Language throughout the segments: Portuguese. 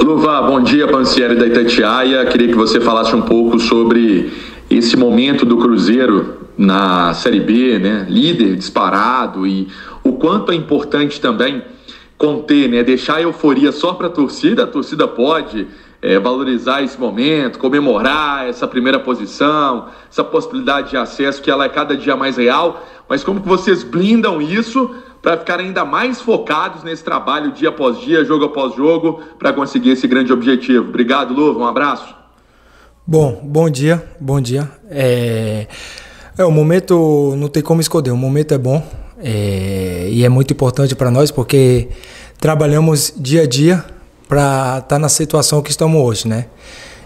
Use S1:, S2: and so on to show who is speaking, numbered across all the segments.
S1: Luva, bom dia, Pancieri da Itatiaia. Queria que você falasse um pouco sobre esse momento do Cruzeiro na Série B, né? Líder disparado e o quanto é importante também conter, né? Deixar a euforia só para a torcida. A torcida pode é, valorizar esse momento, comemorar essa primeira posição, essa possibilidade de acesso que ela é cada dia mais real. Mas como que vocês blindam isso para ficar ainda mais focados nesse trabalho dia após dia, jogo após jogo, para conseguir esse grande objetivo? Obrigado, Luva. Um abraço.
S2: Bom, bom dia, bom dia. É, é o momento não tem como esconder. O momento é bom é, e é muito importante para nós porque trabalhamos dia a dia para estar tá na situação que estamos hoje, né?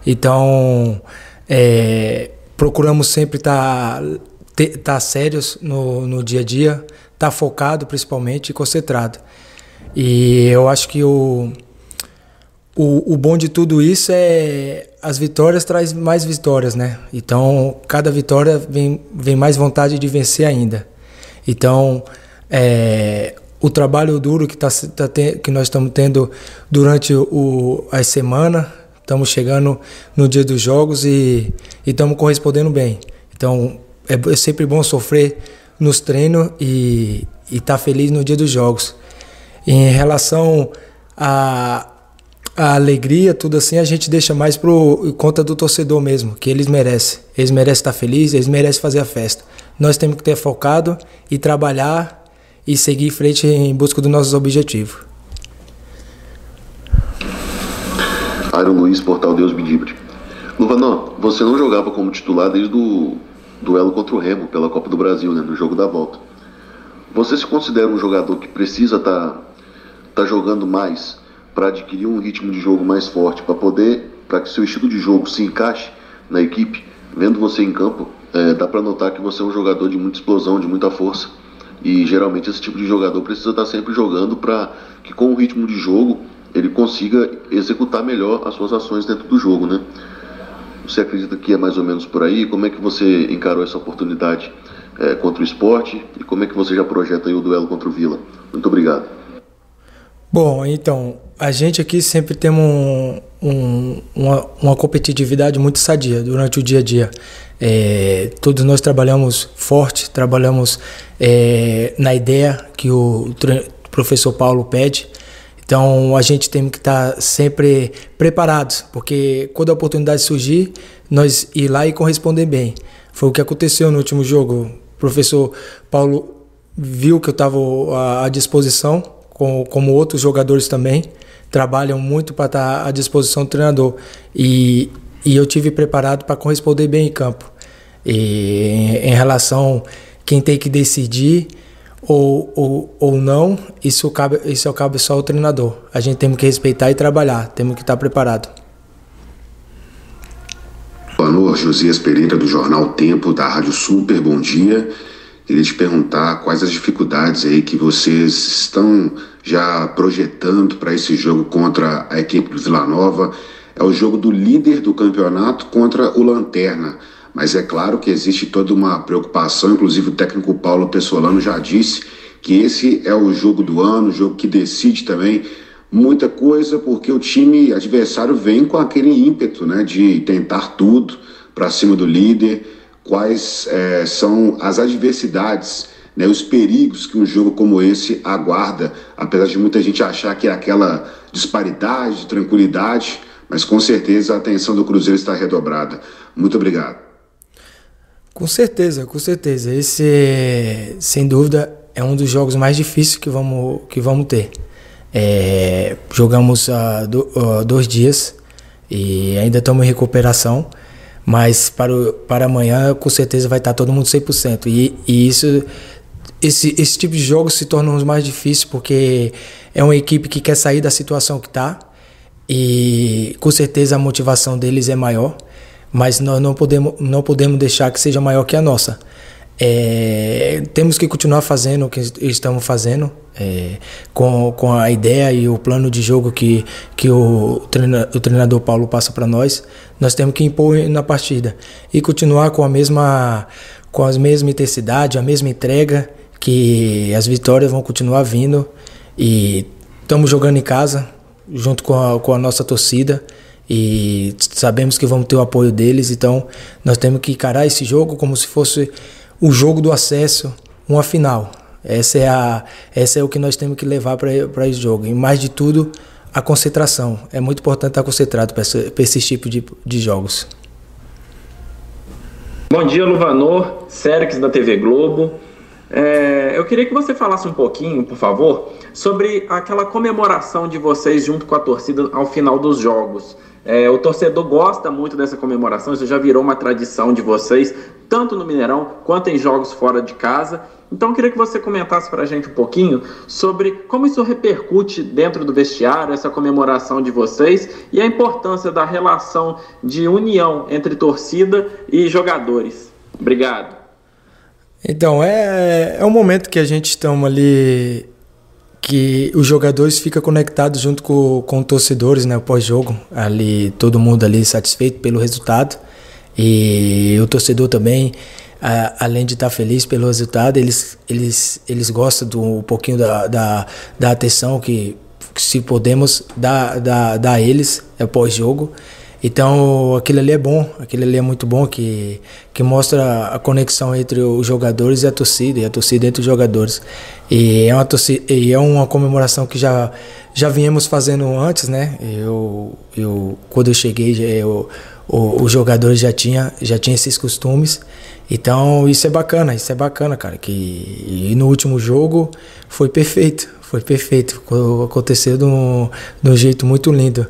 S2: Então, é, procuramos sempre estar tá, tá sérios no, no dia a dia, estar tá focado principalmente e concentrado. E eu acho que o, o, o bom de tudo isso é as vitórias traz mais vitórias, né? Então, cada vitória vem, vem mais vontade de vencer ainda. Então, é, o trabalho duro que, tá, tá que nós estamos tendo durante o, a semana. Estamos chegando no dia dos jogos e estamos correspondendo bem. Então é, é, sempre bom sofrer nos treinos e estar tá feliz no dia dos jogos. Em relação a, a alegria, tudo assim, a gente deixa mais por conta do torcedor mesmo, que eles merecem. Eles merecem estar felizes, eles merecem fazer a festa. Nós temos que ter focado e trabalhar e seguir em frente em busca dos nossos objetivos.
S3: Aaron Luiz, Portal Deus livre. Luvanó, você não jogava como titular desde o duelo contra o Remo pela Copa do Brasil, né, no jogo da volta. Você se considera um jogador que precisa estar tá, tá jogando mais para adquirir um ritmo de jogo mais forte, para poder, para que seu estilo de jogo se encaixe na equipe? Vendo você em campo, é, dá para notar que você é um jogador de muita explosão, de muita força. E geralmente esse tipo de jogador precisa estar sempre jogando para que com o ritmo de jogo ele consiga executar melhor as suas ações dentro do jogo, né? Você acredita que é mais ou menos por aí? Como é que você encarou essa oportunidade é, contra o esporte e como é que você já projeta o duelo contra o Vila? Muito obrigado.
S2: Bom, então, a gente aqui sempre temos um, um, uma, uma competitividade muito sadia durante o dia a dia. É, todos nós trabalhamos forte, trabalhamos é, na ideia que o professor Paulo pede. Então a gente tem que estar sempre preparados, porque quando a oportunidade surgir, nós ir lá e corresponder bem. Foi o que aconteceu no último jogo. O professor Paulo viu que eu estava à disposição, como outros jogadores também trabalham muito para estar à disposição do treinador. E, e eu tive preparado para corresponder bem em campo. E em relação quem tem que decidir ou, ou, ou não, isso cabe, isso cabe só ao treinador. A gente tem que respeitar e trabalhar, temos que estar preparado.
S4: Boa noite, Josias Pereira do Jornal Tempo da Rádio Super, bom dia. Queria te perguntar quais as dificuldades aí que vocês estão já projetando para esse jogo contra a equipe do Vila Nova. É o jogo do líder do campeonato contra o Lanterna. Mas é claro que existe toda uma preocupação, inclusive o técnico Paulo Pessolano já disse que esse é o jogo do ano, o jogo que decide também muita coisa, porque o time adversário vem com aquele ímpeto né, de tentar tudo para cima do líder. Quais é, são as adversidades, né, os perigos que um jogo como esse aguarda, apesar de muita gente achar que é aquela disparidade, tranquilidade, mas com certeza a atenção do Cruzeiro está redobrada. Muito obrigado.
S2: Com certeza, com certeza. Esse, sem dúvida, é um dos jogos mais difíceis que vamos, que vamos ter. É, jogamos há do, dois dias e ainda estamos em recuperação, mas para, o, para amanhã, com certeza, vai estar todo mundo 100%. E, e isso, esse, esse tipo de jogo se torna os mais difíceis porque é uma equipe que quer sair da situação que está e com certeza a motivação deles é maior mas nós não podemos, não podemos deixar que seja maior que a nossa. É, temos que continuar fazendo o que estamos fazendo, é, com, com a ideia e o plano de jogo que, que o, treina, o treinador Paulo passa para nós. Nós temos que impor na partida e continuar com a mesma, com a mesma intensidade, a mesma entrega, que as vitórias vão continuar vindo. E estamos jogando em casa, junto com a, com a nossa torcida e sabemos que vamos ter o apoio deles, então nós temos que encarar esse jogo como se fosse o jogo do acesso, uma final. Essa é, a, essa é o que nós temos que levar para esse jogo. E mais de tudo, a concentração. É muito importante estar concentrado para esse, esse tipo de, de jogos.
S5: Bom dia, Luvanor, Sérix da TV Globo. É, eu queria que você falasse um pouquinho, por favor, sobre aquela comemoração de vocês junto com a torcida ao final dos jogos. É, o torcedor gosta muito dessa comemoração, isso já virou uma tradição de vocês, tanto no Mineirão quanto em jogos fora de casa. Então eu queria que você comentasse para a gente um pouquinho sobre como isso repercute dentro do vestiário, essa comemoração de vocês e a importância da relação de união entre torcida e jogadores. Obrigado.
S2: Então, é, é um momento que a gente estamos ali, que os jogadores ficam conectados junto com, com torcedores, né, pós-jogo, ali todo mundo ali satisfeito pelo resultado e o torcedor também além de estar feliz pelo resultado, eles, eles, eles gostam do um pouquinho da, da, da atenção que, que, se podemos dar, dar, dar a eles é pós-jogo. Então aquilo ali é bom, aquilo ali é muito bom que, que mostra a conexão entre os jogadores e a torcida, e a torcida entre os jogadores. E é uma, torcida, e é uma comemoração que já, já viemos fazendo antes, né? Eu, eu, quando eu cheguei, os jogadores já tinham já tinha esses costumes. Então isso é bacana, isso é bacana, cara. Que e no último jogo foi perfeito, foi perfeito. Aconteceu de um, de um jeito muito lindo.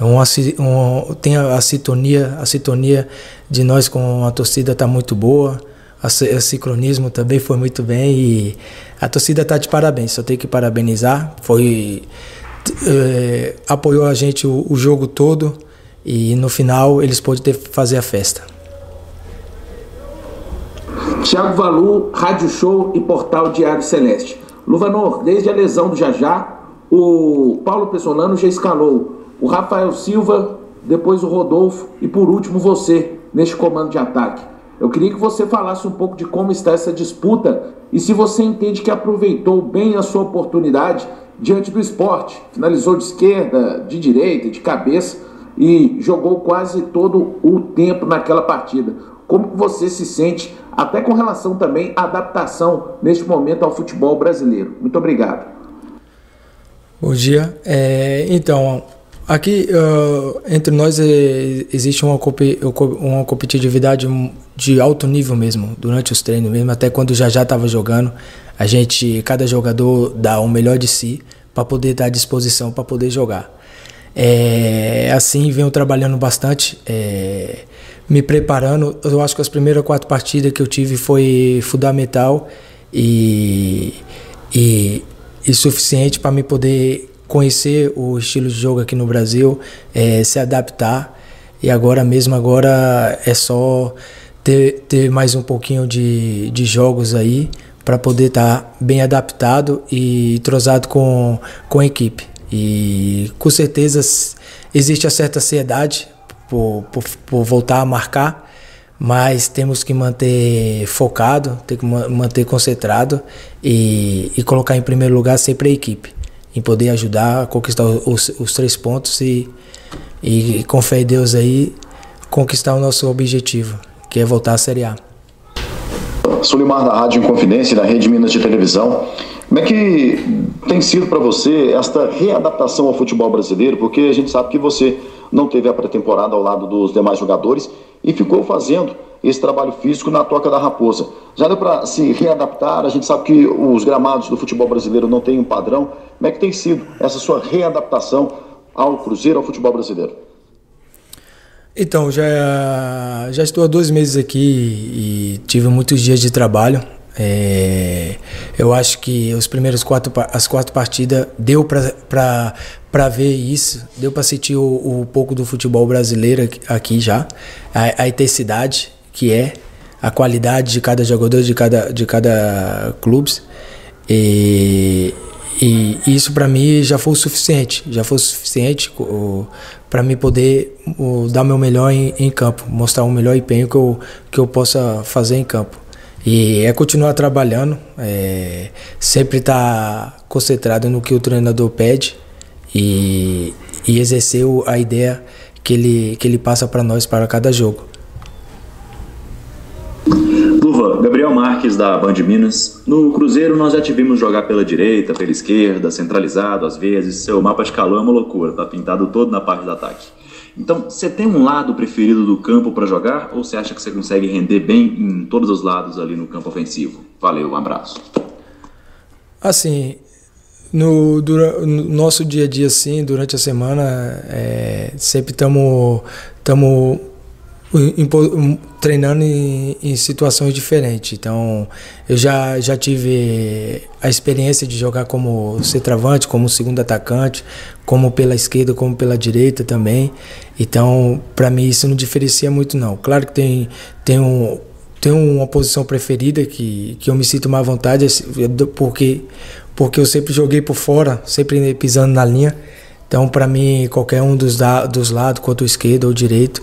S2: Uma, um, tem a, a, sintonia, a sintonia de nós com a torcida tá muito boa. A, o sincronismo também foi muito bem e a torcida tá de parabéns. Só tenho que parabenizar. Foi é, apoiou a gente o, o jogo todo e no final eles podem fazer a festa.
S6: Tiago Valu, Rádio Show e Portal Diário Celeste. Luvanor, desde a lesão do Jajá, o Paulo Pessolano já escalou o Rafael Silva, depois o Rodolfo e por último você neste comando de ataque. Eu queria que você falasse um pouco de como está essa disputa e se você entende que aproveitou bem a sua oportunidade diante do esporte. Finalizou de esquerda, de direita, de cabeça e jogou quase todo o tempo naquela partida. Como você se sente, até com relação também à adaptação neste momento ao futebol brasileiro? Muito obrigado.
S2: Bom dia. É, então, aqui uh, entre nós é, existe uma, uma competitividade de alto nível mesmo, durante os treinos mesmo, até quando já já estava jogando, a gente, cada jogador dá o melhor de si para poder dar disposição para poder jogar. É, assim venho trabalhando bastante. É, me preparando. Eu acho que as primeiras quatro partidas que eu tive foi fundamental e, e, e suficiente para me poder conhecer o estilo de jogo aqui no Brasil, é, se adaptar. E agora mesmo agora é só ter, ter mais um pouquinho de, de jogos aí para poder estar tá bem adaptado e entrosado com, com a equipe. E com certeza existe a certa ansiedade por, por, por voltar a marcar, mas temos que manter focado, ter que manter concentrado e, e, colocar em primeiro lugar sempre a equipe, em poder ajudar a conquistar os, os três pontos e, e, com fé em Deus aí, conquistar o nosso objetivo, que é voltar à Série A.
S7: Sulimar da Rádio Inconfidência da Rede Minas de Televisão. Como é que tem sido para você esta readaptação ao futebol brasileiro? Porque a gente sabe que você não teve a pré-temporada ao lado dos demais jogadores e ficou fazendo esse trabalho físico na Toca da Raposa. Já deu para se readaptar? A gente sabe que os gramados do futebol brasileiro não têm um padrão. Como é que tem sido essa sua readaptação ao Cruzeiro, ao futebol brasileiro?
S2: Então, já, já estou há dois meses aqui e tive muitos dias de trabalho. É, eu acho que os primeiros quatro as quatro partidas deu para ver isso, deu para sentir o, pouco do futebol brasileiro aqui já, a, a, intensidade que é, a qualidade de cada jogador, de cada de cada clube. E, e isso para mim já foi o suficiente, já foi o suficiente para mim poder o, dar meu melhor em, em, campo, mostrar o melhor empenho que eu, que eu possa fazer em campo. E é continuar trabalhando, é, sempre estar tá concentrado no que o treinador pede e, e exercer a ideia que ele, que ele passa para nós para cada jogo.
S8: Luva, Da Band Minas. No Cruzeiro nós já te vimos jogar pela direita, pela esquerda, centralizado às vezes. Seu mapa de calor é uma loucura, tá pintado todo na parte do ataque. Então, você tem um lado preferido do campo para jogar ou você acha que você consegue render bem em todos os lados ali no campo ofensivo? Valeu, um abraço.
S2: Assim, no, no nosso dia a dia, assim, durante a semana, é, sempre estamos treinando em, em, situações diferentes. Então, eu já, já tive a experiência de jogar como centroavante, como segundo atacante, como pela esquerda, como pela direita também. Então, para mim, isso não diferencia muito, não. Claro que tem, tem, um, tem uma posição preferida que, que eu me sinto mais à vontade, porque, porque eu sempre joguei por fora, sempre pisando na linha. Então, para mim, qualquer um dos, da, dos lados, quanto o esquerdo ou direito,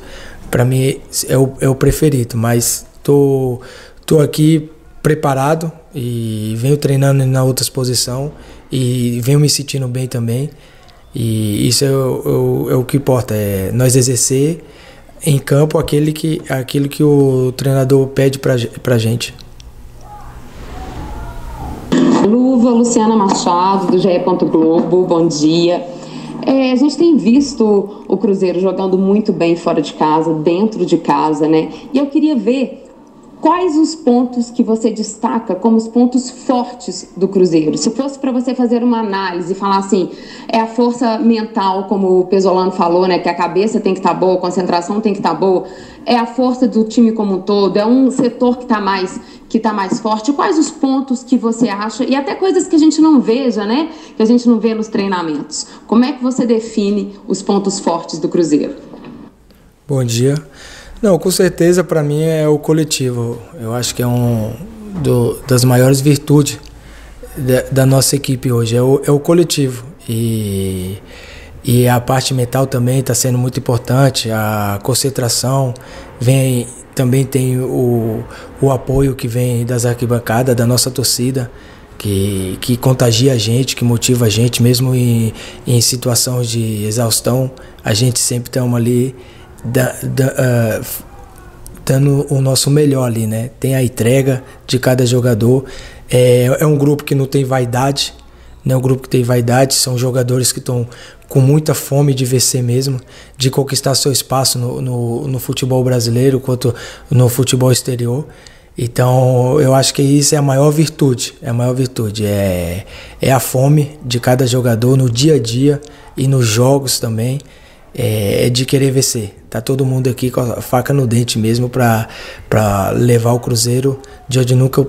S2: para mim é o, é o preferido, mas tô, tô aqui preparado e venho treinando na outra posição e venho me sentindo bem também. E isso é o, é o que importa, é nós exercer em campo aquele que, aquilo que o treinador pede para a gente.
S9: Luva, Luciana Machado, do GE. Globo, bom dia. É, a gente tem visto o Cruzeiro jogando muito bem fora de casa, dentro de casa, né? E eu queria ver quais os pontos que você destaca como os pontos fortes do Cruzeiro. Se fosse para você fazer uma análise e falar assim, é a força mental, como o Pesolano falou, né? Que a cabeça tem que estar tá boa, a concentração tem que estar tá boa. É a força do time como um todo. É um setor que está mais que está mais forte? Quais os pontos que você acha? E até coisas que a gente não veja, né? Que a gente não vê nos treinamentos. Como é que você define os pontos fortes do Cruzeiro?
S2: Bom dia. Não, com certeza para mim é o coletivo. Eu acho que é um do, das maiores virtudes da, da, nossa equipe hoje, é o, é o coletivo. E, e a parte mental também está sendo muito importante, a concentração vem também tem o, o apoio que vem das arquibancadas, da nossa torcida, que, que contagia a gente, que motiva a gente, mesmo em, em situações de exaustão, a gente sempre estamos ali da, da, uh, dando o nosso melhor ali, né? Tem a entrega de cada jogador. É, é um grupo que não tem vaidade, não é um grupo que tem vaidade, são jogadores que estão com muita fome de vencer mesmo, de conquistar seu espaço no, no, no, futebol brasileiro quanto no futebol exterior. Então eu acho que isso é a maior virtude, é a maior virtude, é, é a fome de cada jogador no dia a dia e nos jogos também, é, é de querer vencer. Tá todo mundo aqui com a faca no dente mesmo para levar o Cruzeiro de onde nunca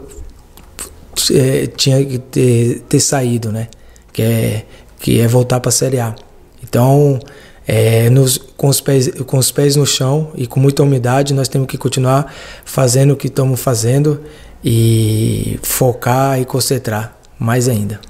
S2: é, tinha que ter, ter saído, né? Que é, que é voltar para a Série A. Então, é, nos, com, os pés, com os pés no chão e com muita umidade, nós temos que continuar fazendo o que estamos fazendo e focar e concentrar mais ainda.